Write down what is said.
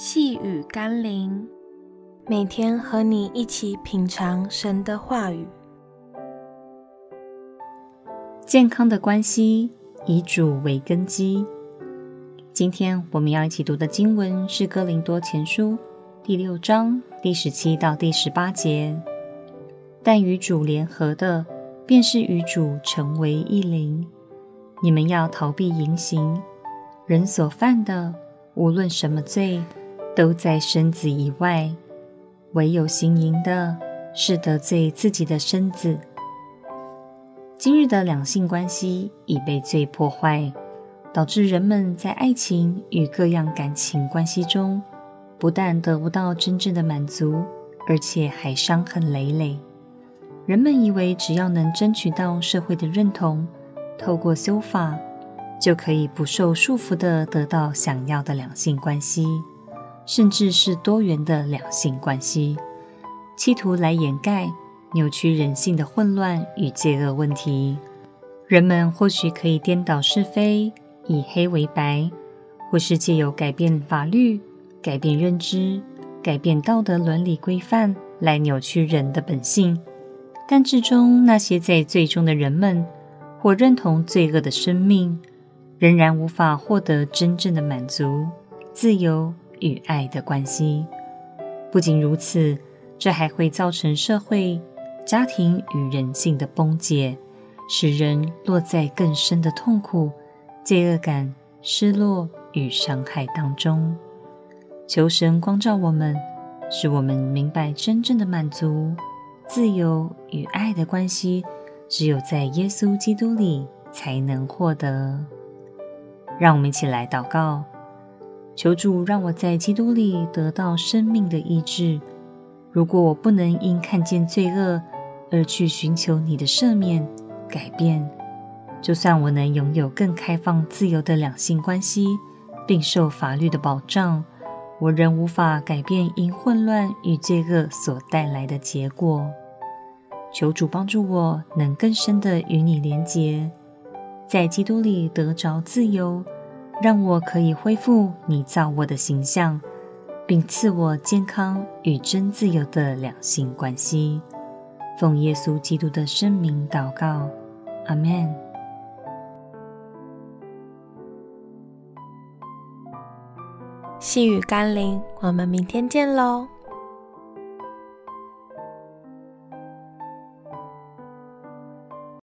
细雨甘霖，每天和你一起品尝神的话语。健康的关系以主为根基。今天我们要一起读的经文是《哥林多前书》第六章第十七到第十八节。但与主联合的，便是与主成为一灵。你们要逃避淫行，人所犯的，无论什么罪，都在身子以外；唯有行淫的，是得罪自己的身子。今日的两性关系已被罪破坏，导致人们在爱情与各样感情关系中，不但得不到真正的满足，而且还伤痕累累。人们以为只要能争取到社会的认同，透过修法，就可以不受束缚地得到想要的两性关系，甚至是多元的两性关系，企图来掩盖扭曲人性的混乱与罪恶问题。人们或许可以颠倒是非，以黑为白，或是借由改变法律、改变认知、改变道德伦理规范来扭曲人的本性。但至终，那些在罪中的人们，或认同罪恶的生命，仍然无法获得真正的满足、自由与爱的关系。不仅如此，这还会造成社会、家庭与人性的崩解，使人落在更深的痛苦、罪恶感、失落与伤害当中。求神光照我们，使我们明白真正的满足、自由与爱的关系。只有在耶稣基督里才能获得。让我们一起来祷告，求主让我在基督里得到生命的医治。如果我不能因看见罪恶而去寻求你的赦免、改变，就算我能拥有更开放、自由的两性关系，并受法律的保障，我仍无法改变因混乱与罪恶所带来的结果。求主帮助我，能更深的与你连结，在基督里得着自由，让我可以恢复你造我的形象，并赐我健康与真自由的两性关系。奉耶稣基督的圣名祷告，阿们。细雨甘霖，我们明天见喽。